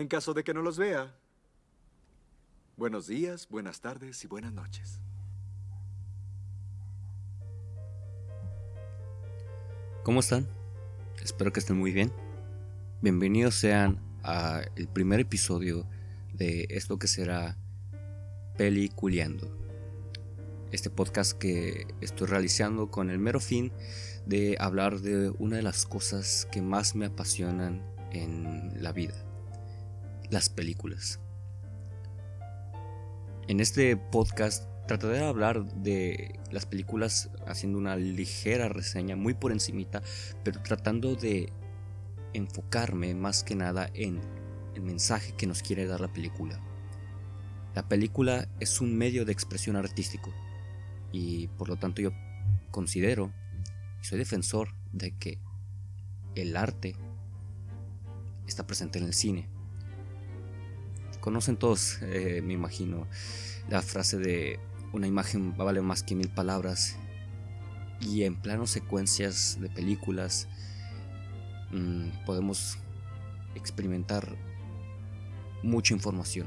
En caso de que no los vea, buenos días, buenas tardes y buenas noches. ¿Cómo están? Espero que estén muy bien. Bienvenidos sean a el primer episodio de esto que será Peliculeando. Este podcast que estoy realizando con el mero fin de hablar de una de las cosas que más me apasionan en la vida, las películas. En este podcast trataré de hablar de las películas haciendo una ligera reseña, muy por encimita, pero tratando de enfocarme más que nada en el mensaje que nos quiere dar la película. La película es un medio de expresión artístico y por lo tanto yo considero y soy defensor de que el arte está presente en el cine. Conocen todos, eh, me imagino, la frase de una imagen vale más que mil palabras. Y en planos secuencias de películas mm, podemos experimentar mucha información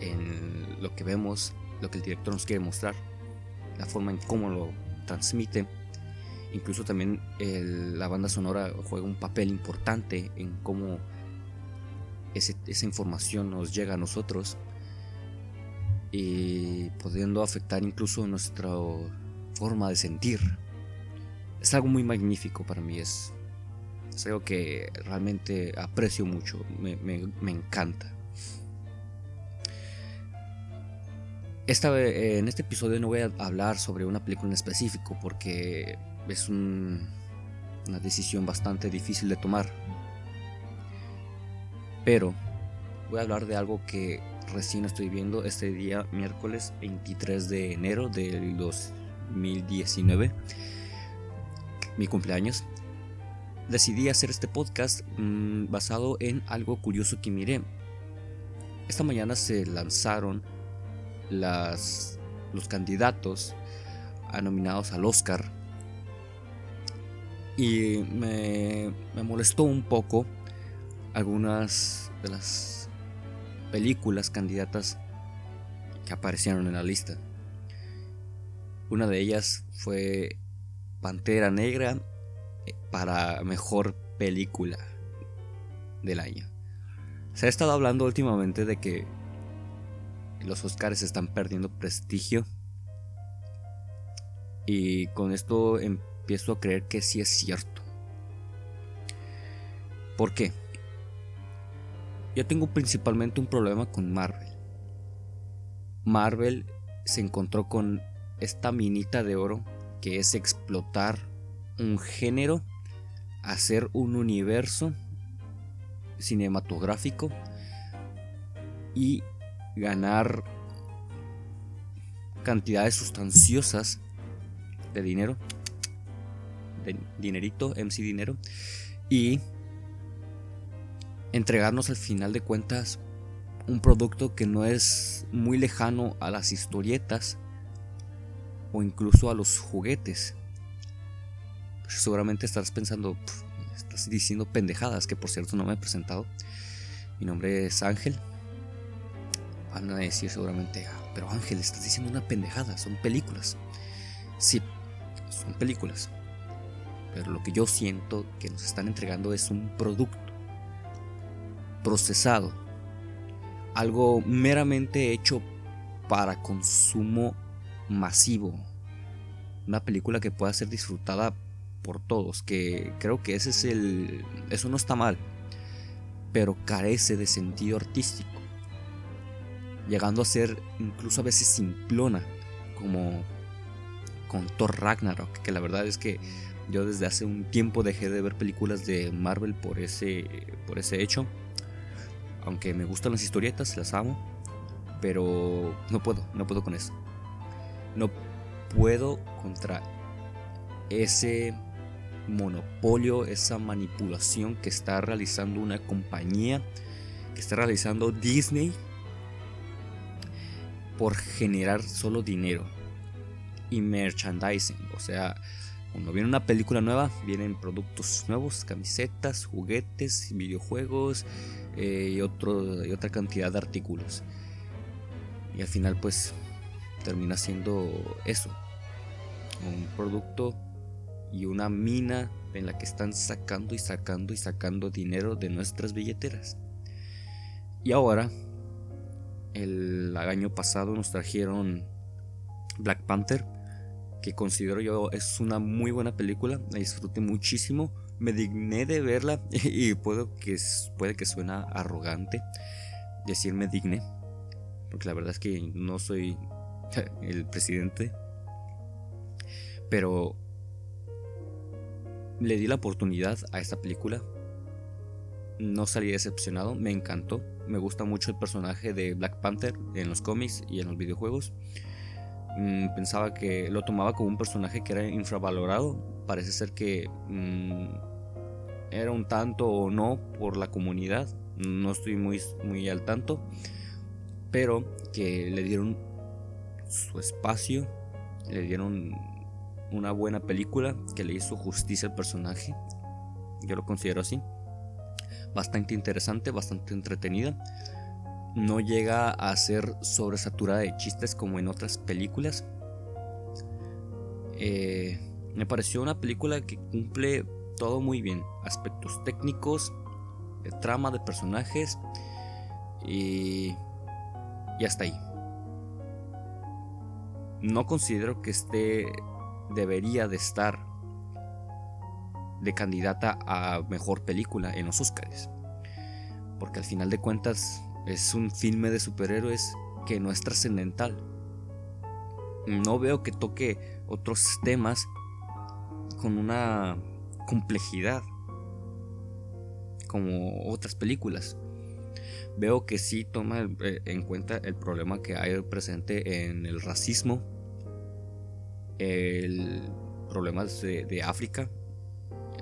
en lo que vemos, lo que el director nos quiere mostrar, la forma en cómo lo transmite. Incluso también la banda sonora juega un papel importante en cómo esa información nos llega a nosotros y pudiendo afectar incluso nuestra forma de sentir. Es algo muy magnífico para mí, es, algo que realmente aprecio mucho, me, me encanta. Esta, en este episodio no voy a hablar sobre una película en específico porque es una decisión bastante difícil de tomar. Pero voy a hablar de algo que recién estoy viendo este día, miércoles 23 de enero del 2019, mi cumpleaños. Decidí hacer este podcast mm, basado en algo curioso que miré. Esta mañana se lanzaron las, los candidatos a nominados al Oscar. Y me, me molestó un poco algunas de las películas candidatas que aparecieron en la lista. Una de ellas fue Pantera Negra eh, para mejor película del año. Se ha estado hablando últimamente de que los Oscars están perdiendo prestigio. Y con esto empiezo a creer que sí es cierto. ¿Por qué? Yo tengo principalmente un problema con Marvel. Marvel se encontró con esta minita de oro que es explotar un género, hacer un universo cinematográfico y ganar cantidades sustanciosas de dinero, de dinerito, MC dinero, y entregarnos al final de cuentas un producto que no es muy lejano a las historietas o incluso a los juguetes. Seguramente estarás pensando, estás diciendo pendejadas, que por cierto no me he presentado. Mi nombre es Ángel, Van a decir seguramente, pero Ángel, estás diciendo una pendejada, son películas. Sí, son películas. Pero lo que yo siento que nos están entregando es un producto procesado. Algo meramente hecho para consumo masivo. Una película que pueda ser disfrutada por todos, que creo que ese es el eso no está mal, pero carece de sentido artístico llegando a ser incluso a veces simplona, como con Thor Ragnarok, que la verdad es que yo desde hace un tiempo dejé de ver películas de Marvel por ese, por ese hecho. Aunque me gustan las historietas, las amo, pero no puedo, no puedo con eso. No puedo contra ese monopolio, esa manipulación que está realizando una compañía, que está realizando Disney por generar solo dinero y merchandising. O sea, Cuando viene una película nueva, vienen productos nuevos, camisetas, juguetes, videojuegos eh, y, otro, y otra cantidad de artículos. Y al final pues termina siendo eso, un producto y una mina en la que están sacando y sacando y sacando dinero de nuestras billeteras. Y ahora, el año pasado nos trajeron Black Panther, que considero yo es una muy buena película, la disfruté muchísimo, me digné de verla y puedo que, puede que suena arrogante decirme digné, porque la verdad es que no soy el presidente, pero le di la oportunidad a esta película. No salí decepcionado, me encantó. Me gusta mucho el personaje de Black Panther en los cómics y en los videojuegos. Mm, pensaba que lo tomaba como un personaje que era infravalorado. Parece ser que mm, era un tanto o no por la comunidad. No estoy muy, muy al tanto. Pero que le dieron su espacio, le dieron una buena película que le hizo justicia al personaje. Yo lo considero así. Bastante interesante, bastante entretenida. No llega a ser sobresaturada de chistes como en otras películas. Eh, me pareció una película que cumple todo muy bien. Aspectos técnicos, trama de personajes y, y hasta ahí. No considero que esté debería de estar de candidata a mejor película en los Oscars. Porque al final de cuentas es un filme de superhéroes que no es trascendental. No veo que toque otros temas con una complejidad como otras películas. Veo que sí toma eh, en cuenta el problema que hay presente en el racismo el problema de, África,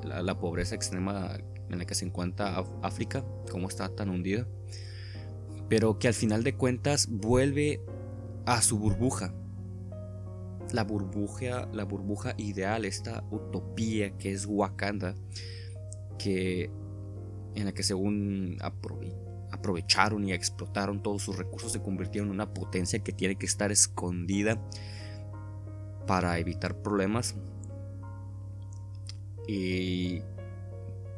la, pobreza extrema en la que se encuentra África, cómo está tan hundida, pero que al final de cuentas vuelve a su burbuja. La burbuja, la burbuja ideal, esta utopía que es Wakanda, que en la que según aprovecharon y explotaron todos sus recursos se convirtieron en una potencia que tiene que estar escondida para evitar problemas. Y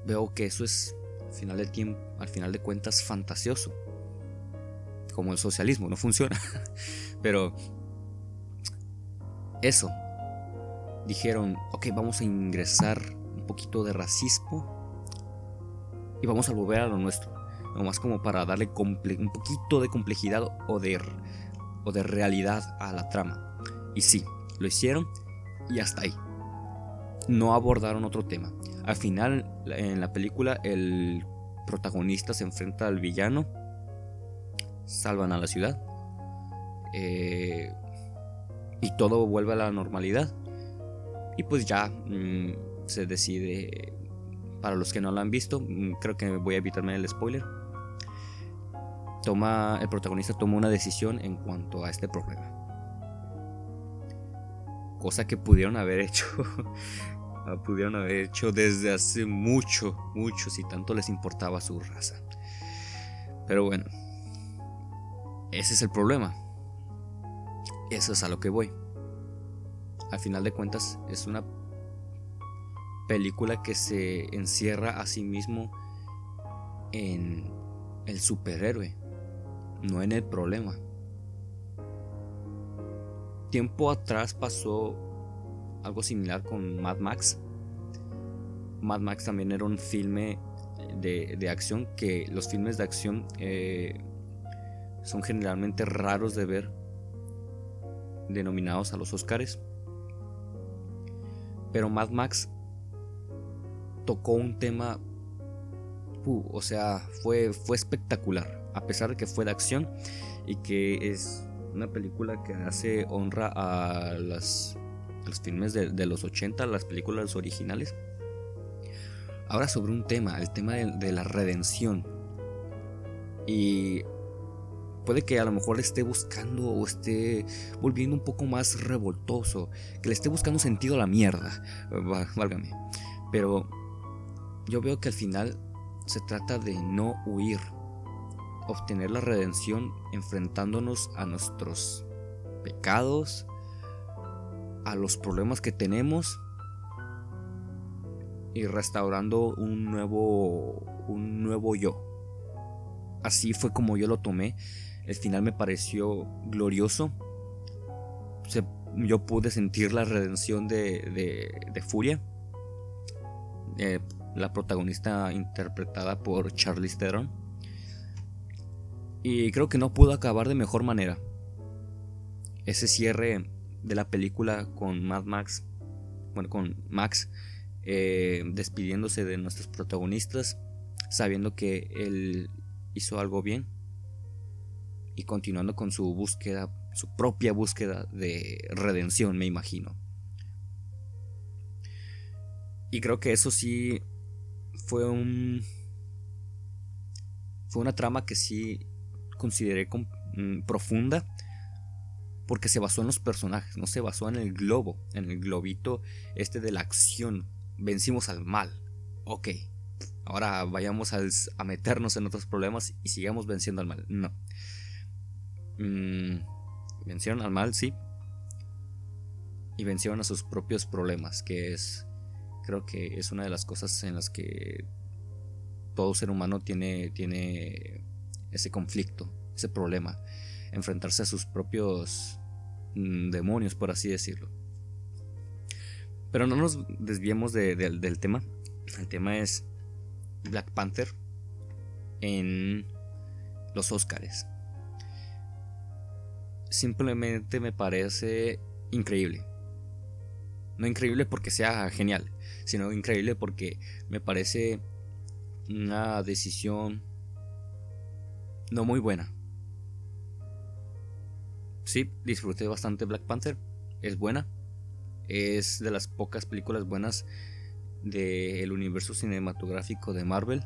veo que eso es al final de tiempo, al final de cuentas fantasioso. Como el socialismo, no funciona. Pero eso. Dijeron, ok, vamos a ingresar un poquito de racismo y vamos a volver a lo nuestro. Nomás como para darle un poquito de complejidad o de, o de realidad a la trama. Y sí, lo hicieron y hasta ahí. No abordaron otro tema. Al final, en la película, el protagonista se enfrenta al villano. Salvan a la ciudad. Eh, y todo vuelve a la normalidad. Y pues ya mm, se decide. Para los que no lo han visto, mm, creo que voy a evitarme el spoiler. Toma, el protagonista toma una decisión en cuanto a este problema cosa que pudieron haber hecho. pudieron haber hecho desde hace mucho, mucho, si tanto les importaba su raza. Pero bueno, ese es el problema. Eso es a lo que voy. Al final de cuentas, es una película que se encierra a sí mismo en el superhéroe, no en el problema tiempo atrás pasó algo similar con Mad Max. Mad Max también era un filme de, acción que los filmes de acción eh, son generalmente raros de ver denominados a los Oscars. Pero Mad Max tocó un tema, o sea, fue, fue espectacular, a pesar de que fue de acción y que es una película que hace honra a, las, los filmes de, los 80, las películas originales. Ahora sobre un tema, el tema de, la redención. Y Puede que a lo mejor le esté buscando o esté volviendo un poco más revoltoso, que le esté buscando sentido a la mierda, válgame. Pero yo veo que al final se trata de no huir, obtener la redención enfrentándonos a nuestros pecados, a los problemas que tenemos y restaurando un nuevo un nuevo yo. Así fue como yo lo tomé. El final me pareció glorioso. yo pude sentir la redención de, de, Furia. Eh, la protagonista interpretada por Charlize Theron. Y creo que no pudo acabar de mejor manera. Ese cierre de la película con Mad Max, bueno, con Max eh, despidiéndose de nuestros protagonistas, sabiendo que él hizo algo bien y continuando con su búsqueda, su propia búsqueda de redención, me imagino. Y creo que eso sí fue un fue una trama que sí consideré mm, profunda porque se basó en los personajes, no se basó en el globo, en el globito este de la acción. Vencimos al mal. Ok, ahora vayamos a, meternos en otros problemas y sigamos venciendo al mal. No. Mm, vencieron al mal, sí. Y vencieron a sus propios problemas, que es, creo que es una de las cosas en las que todo ser humano tiene, tiene ese conflicto, ese problema, enfrentarse a sus propios mm, demonios, por así decirlo. Pero no nos desviemos del tema. El tema es Black Panther en los Oscars. Simplemente me parece increíble. No increíble porque sea genial, sino increíble porque me parece una decisión no muy buena. Sí, disfruté bastante Black Panther. Es buena. Es de las pocas películas buenas del universo cinematográfico de Marvel.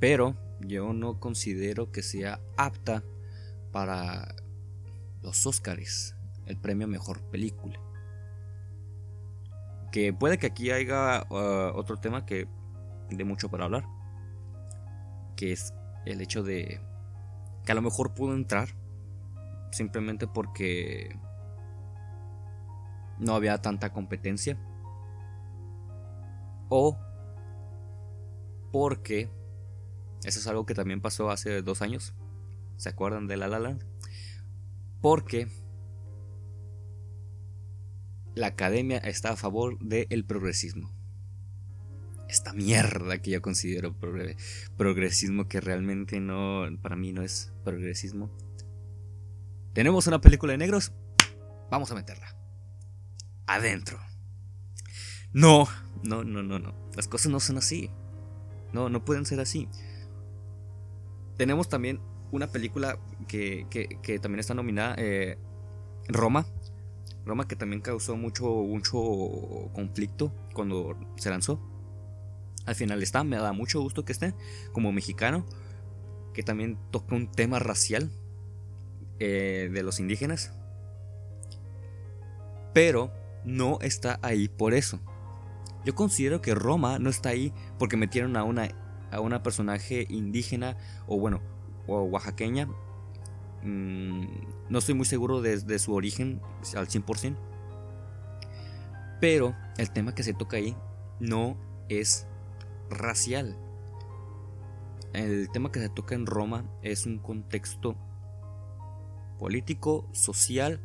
Pero yo no considero que sea apta para los Oscars, el premio mejor película. Que puede que aquí haya uh, otro tema que de mucho para hablar, que es el hecho de que a lo mejor pudo entrar simplemente porque no había tanta competencia o porque eso es algo que también pasó hace dos años. ¿Se acuerdan de La La Land? Porque la academia está a favor del progresismo. Esta mierda que yo considero progresismo que realmente no, para mí no es progresismo. Tenemos una película de negros, vamos a meterla. Adentro. No, no, no, no, no. Las cosas no son así. No, no pueden ser así. Tenemos también una película que, que, también está nominada, eh, Roma. Roma que también causó mucho, mucho conflicto cuando se lanzó. Al final está, me da mucho gusto que esté como mexicano, que también toca un tema racial eh, de los indígenas. Pero no está ahí por eso. Yo considero que Roma no está ahí porque metieron a una, a una personaje indígena o bueno, o oaxaqueña. Mm, no estoy muy seguro de, su origen al 100%. Pero el tema que se toca ahí no es racial. El tema que se toca en Roma es un contexto político, social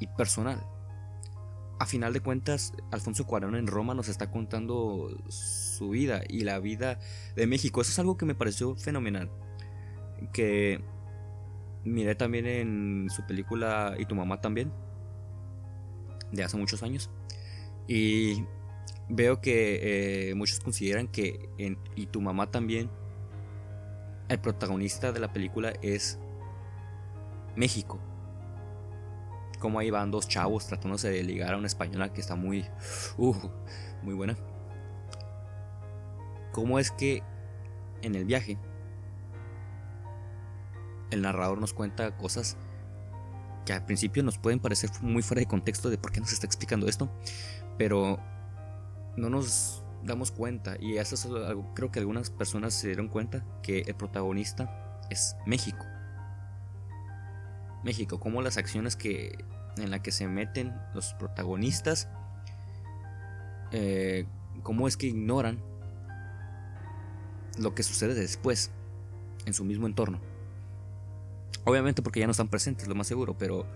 y personal a final de cuentas, Alfonso Cuarón en Roma nos está contando su vida y la vida de México. Eso es algo que me pareció fenomenal. Que miré también en su película Y tu mamá también, de hace muchos años. Y veo que eh, muchos consideran que en Y tu mamá también, el protagonista de la película es México como ahí van dos chavos tratándose de ligar a una española que está muy, muy buena. ¿Cómo es que en el viaje el narrador nos cuenta cosas que al principio nos pueden parecer muy fuera de contexto de por qué nos está explicando esto, pero no nos damos cuenta, y eso es algo, creo que algunas personas se dieron cuenta, que el protagonista es México. México, como las acciones que en las que se meten los protagonistas, eh, cómo es que ignoran lo que sucede después en su mismo entorno. Obviamente porque ya no están presentes, lo más seguro, pero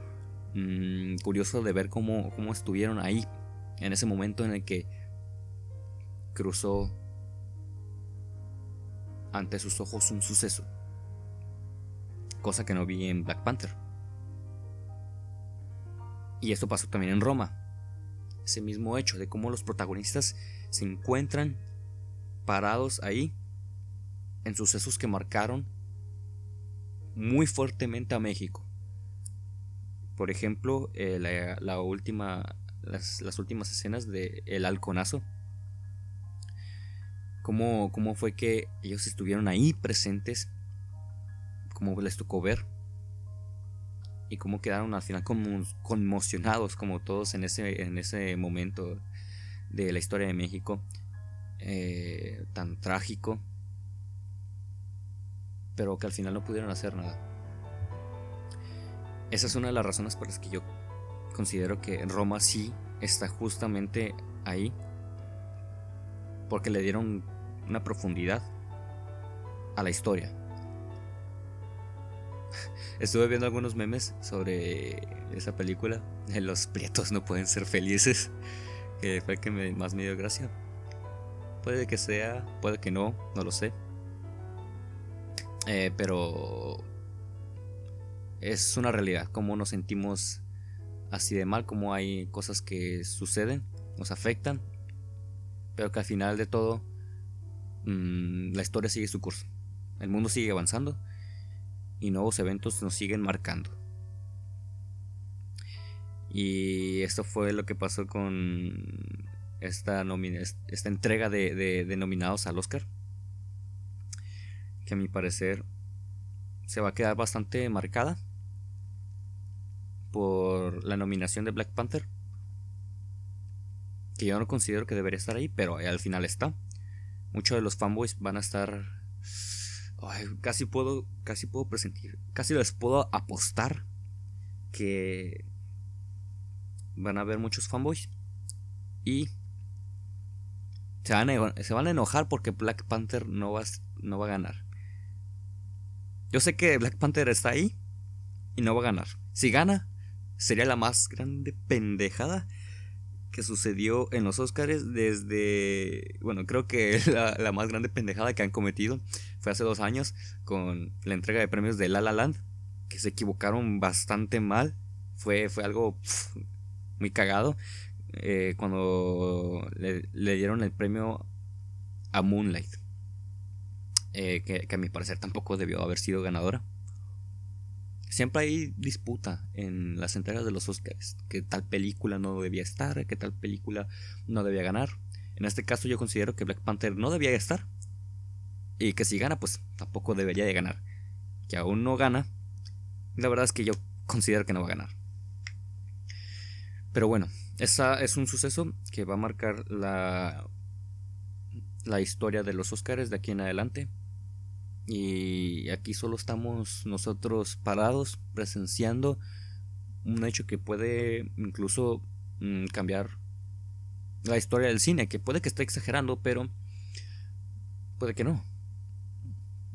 mm, curioso de ver cómo, cómo estuvieron ahí en ese momento en el que cruzó ante sus ojos un suceso. Cosa que no vi en Black Panther. Y esto pasó también en Roma. Ese mismo hecho de cómo los protagonistas se encuentran parados ahí en sucesos que marcaron muy fuertemente a México. Por ejemplo, eh, la, última, las, últimas escenas de El Halconazo. Cómo, cómo fue que ellos estuvieron ahí presentes, cómo les tocó ver y cómo quedaron al final conmocionados como todos en ese, en ese momento de la historia de México eh, tan trágico pero que al final no pudieron hacer nada esa es una de las razones por las que yo considero que Roma sí está justamente ahí porque le dieron una profundidad a la historia Estuve viendo algunos memes sobre esa película. Los prietos no pueden ser felices. Que fue el que más me dio gracia. Puede que sea, puede que no, no lo sé. Eh, pero es una realidad, cómo nos sentimos así de mal, cómo hay cosas que suceden, nos afectan, pero que al final de todo mm, la historia sigue su curso. El mundo sigue avanzando y nuevos eventos nos siguen marcando. Y esto fue lo que pasó con esta, esta entrega de, nominados al Oscar. Que a mi parecer se va a quedar bastante marcada por la nominación de Black Panther. Que yo no considero que debería estar ahí, pero al final está. Muchos de los fanboys van a estar casi puedo, casi puedo presentir, casi les puedo apostar que van a haber muchos fanboys y se van, a, se van a enojar porque Black Panther no va, no va a ganar. Yo sé que Black Panther está ahí y no va a ganar. Si gana, sería la más grande pendejada que sucedió en los Oscars desde, bueno, creo que la, más grande pendejada que han cometido fue hace dos años con la entrega de premios de La La Land, que se equivocaron bastante mal, fue, fue algo muy cagado eh, cuando le, dieron el premio a Moonlight, eh, que a mi parecer tampoco debió haber sido ganadora siempre hay disputa en las entregas de los Oscars, que tal película no debía estar, que tal película no debía ganar. En este caso yo considero que Black Panther no debía estar y que si gana pues tampoco debería de ganar. Que aún no gana, la verdad es que yo considero que no va a ganar. Pero bueno, esa es un suceso que va a marcar la, la historia de los Oscars de aquí en adelante. Y aquí solo estamos nosotros parados, presenciando un hecho que puede incluso mm, cambiar la historia del cine, que puede que esté exagerando, pero puede que no.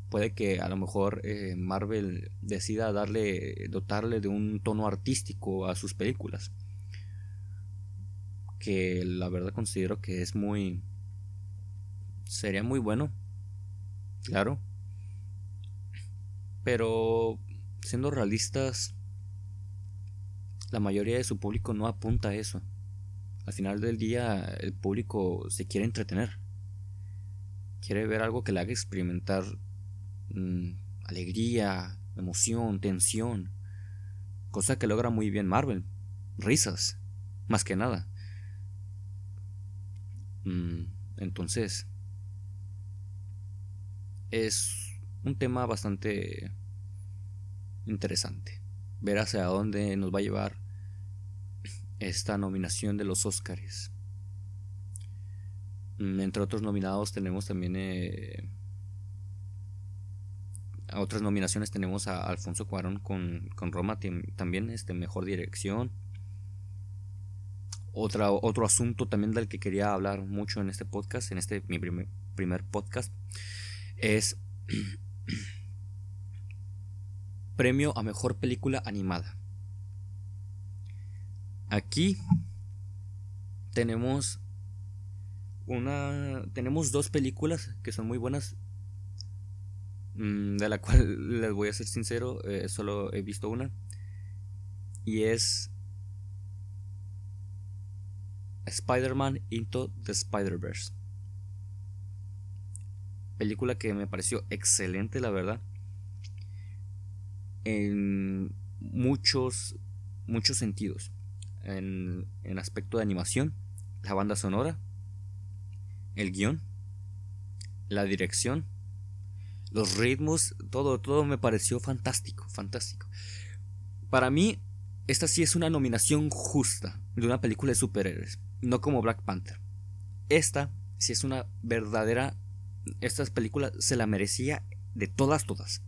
Puede que a lo mejor eh, Marvel decida darle, dotarle de un tono artístico a sus películas. Que la verdad considero que es muy... Sería muy bueno. Claro pero, siendo realistas, la mayoría de su público no apunta a eso. Al final del día, el público se quiere entretener. Quiere ver algo que le haga experimentar mm, alegría, emoción, tensión. Cosa que logra muy bien Marvel. Risas, más que nada. Mm, entonces, es un tema bastante interesante. Ver hacia dónde nos va a llevar esta nominación de los Oscars. Mm, entre otros nominados tenemos también eh, a otras nominaciones tenemos a Alfonso Cuarón con, Roma también este mejor dirección otro asunto también del que quería hablar mucho en este podcast en este mi primer, primer podcast es premio a mejor película animada aquí tenemos una tenemos dos películas que son muy buenas Mm, de la cual les voy a ser sincero, eh, solo he visto una. Y es Spider-Man Into the Spider-Verse. Película que me pareció excelente, la verdad. En muchos, muchos sentidos. En, en aspecto de animación, la banda sonora, el guion, la dirección los ritmos, todo, todo me pareció fantástico, fantástico. Para mí, esta sí es una nominación justa de una película de superhéroes, no como Black Panther. Esta sí es una verdadera, esta película se la merecía de todas, todas.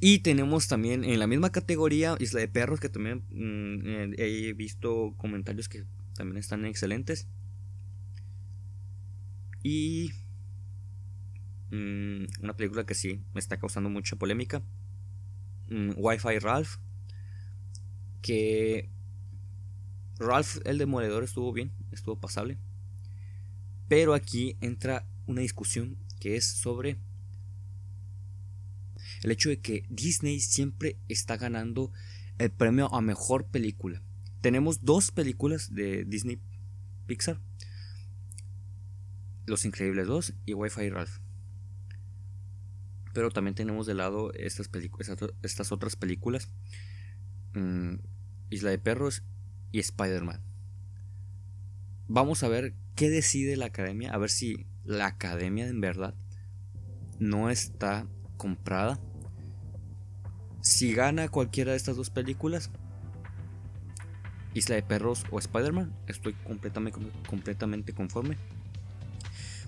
Y tenemos también en la misma categoría Isla de Perros, que también mm, he visto comentarios que también están excelentes. Y Mm, una película que sí me está causando mucha polémica. Mm, Wi-Fi Ralph. Que Ralph el demoledor estuvo bien, estuvo pasable. Pero aquí entra una discusión que es sobre el hecho de que Disney siempre está ganando el premio a mejor película. Tenemos dos películas de Disney Pixar. Los Increíbles 2 y Wi-Fi Ralph. Pero también tenemos de lado estas, otras películas. Mm, Isla de Perros y Spider-Man. Vamos a ver qué decide la academia. A ver si la academia en verdad no está comprada. Si gana cualquiera de estas dos películas, Isla de Perros o Spider-Man, estoy completamente, completamente conforme.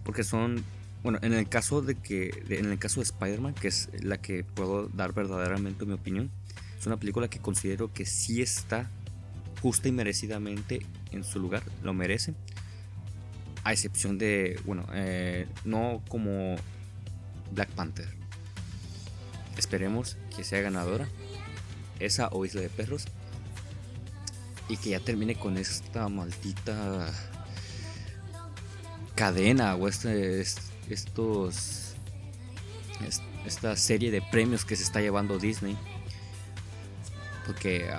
Porque son bueno, en el caso de que, en el caso de Spider-Man, que es la que puedo dar verdaderamente mi opinión, es una película que considero que sí está justa y merecidamente en su lugar, lo merece. A excepción de, bueno, eh, no como Black Panther. Esperemos que sea ganadora, esa o Isla de Perros, y que ya termine con esta maldita cadena o este, estos esta serie de premios que se está llevando Disney porque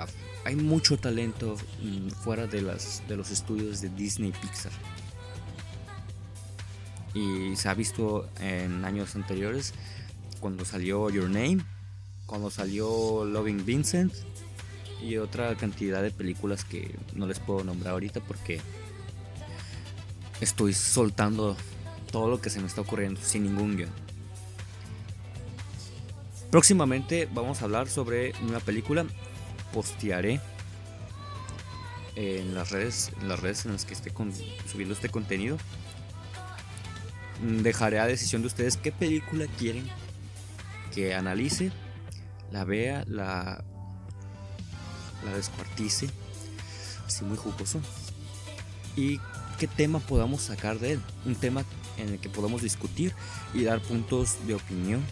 hay mucho talento mm, fuera de las de los estudios de Disney Pixar y se ha visto en años anteriores cuando salió Your Name cuando salió Loving Vincent y otra cantidad de películas que no les puedo nombrar ahorita porque estoy soltando todo lo que se me está ocurriendo sin ningún guion. Próximamente vamos a hablar sobre una película. Postearé en las redes, en las redes en las que esté subiendo este contenido. Dejaré a decisión de ustedes qué película quieren que analice, la vea, la, la descuartice, así muy jugoso, y qué tema podamos sacar de él. Un tema en el que podamos discutir y dar puntos de opinión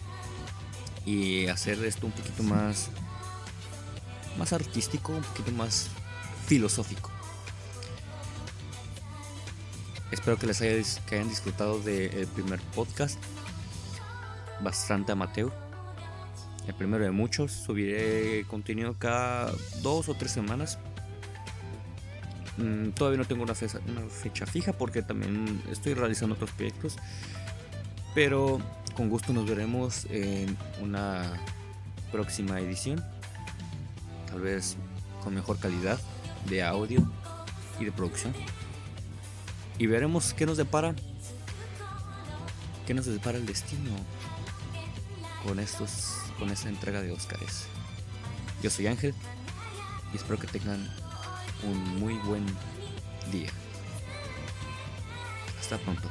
y hacer esto un poquito más más artístico, un poquito más filosófico. Espero que les haya, que hayan disfrutado del primer podcast, bastante amateur. El primero de muchos. Subiré contenido cada dos o tres semanas Mm, todavía no tengo una fecha, una fecha fija porque también estoy realizando otros proyectos. Pero con gusto nos veremos en una próxima edición. Tal vez con mejor calidad de audio y de producción. Y veremos qué nos depara. ¿Qué nos depara el destino? con estos con esta entrega de Óscares. Yo soy Ángel y espero que tengan un muy buen día. Hasta pronto.